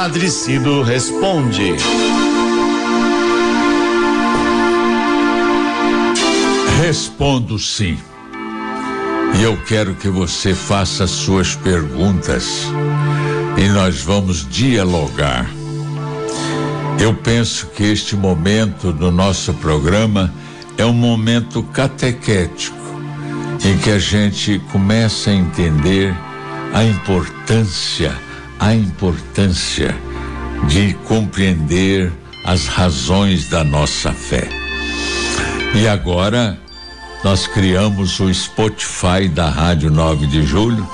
Padre Cido responde. Respondo sim. E eu quero que você faça suas perguntas e nós vamos dialogar. Eu penso que este momento do nosso programa é um momento catequético em que a gente começa a entender a importância, a importância de compreender as razões da nossa fé. E agora nós criamos o Spotify da Rádio 9 de Julho,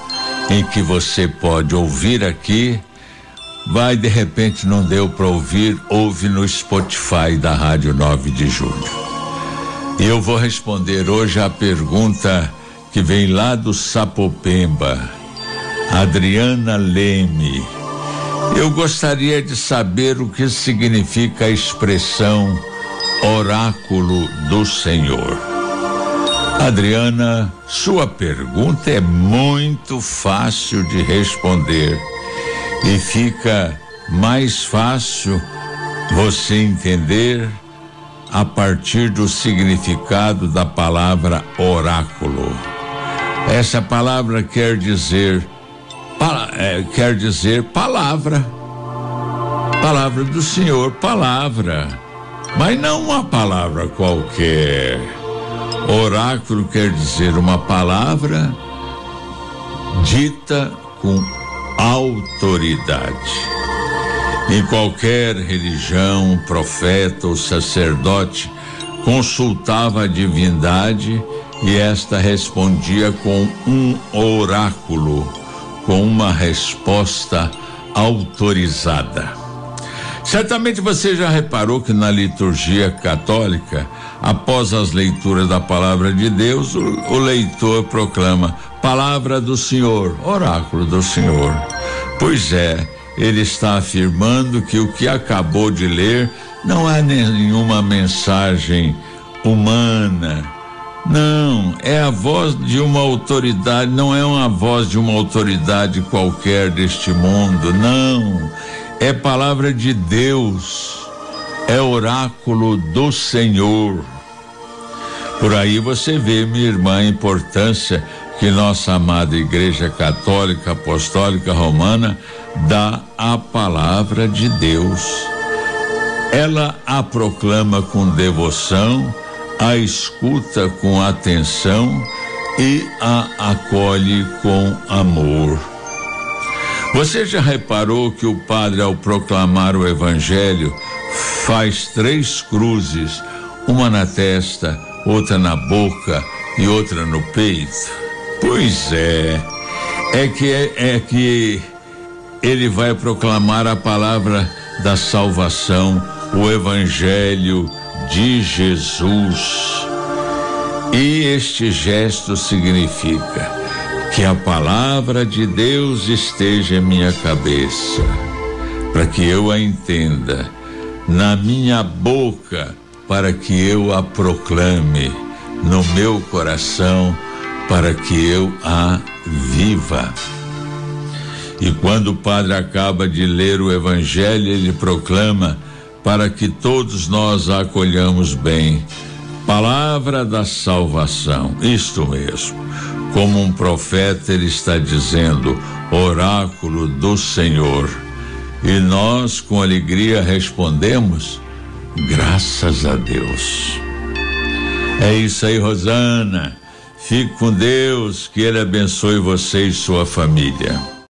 em que você pode ouvir aqui. Vai de repente não deu para ouvir, ouve no Spotify da Rádio 9 de Julho. E eu vou responder hoje a pergunta que vem lá do Sapopemba, Adriana Leme. Eu gostaria de saber o que significa a expressão oráculo do Senhor. Adriana, sua pergunta é muito fácil de responder e fica mais fácil você entender a partir do significado da palavra oráculo. Essa palavra quer dizer é, quer dizer palavra. Palavra do Senhor, palavra. Mas não uma palavra qualquer. Oráculo quer dizer uma palavra dita com autoridade. Em qualquer religião, profeta ou sacerdote consultava a divindade e esta respondia com um oráculo, com uma resposta autorizada. Certamente você já reparou que na liturgia católica, após as leituras da palavra de Deus, o, o leitor proclama: Palavra do Senhor, oráculo do Senhor. Pois é, ele está afirmando que o que acabou de ler não é nenhuma mensagem humana, não, é a voz de uma autoridade, não é uma voz de uma autoridade qualquer deste mundo, não. É palavra de Deus, é oráculo do Senhor. Por aí você vê, minha irmã, a importância que nossa amada Igreja Católica Apostólica Romana dá à palavra de Deus. Ela a proclama com devoção a escuta com atenção e a acolhe com amor. Você já reparou que o padre, ao proclamar o evangelho, faz três cruzes, uma na testa, outra na boca e outra no peito? Pois é, é que é, é que ele vai proclamar a palavra da salvação, o evangelho de Jesus. E este gesto significa que a palavra de Deus esteja em minha cabeça, para que eu a entenda, na minha boca, para que eu a proclame, no meu coração, para que eu a viva. E quando o padre acaba de ler o evangelho, ele proclama para que todos nós a acolhamos bem. Palavra da salvação, isto mesmo. Como um profeta, ele está dizendo, oráculo do Senhor. E nós, com alegria, respondemos, graças a Deus. É isso aí, Rosana. Fique com Deus, que Ele abençoe você e sua família.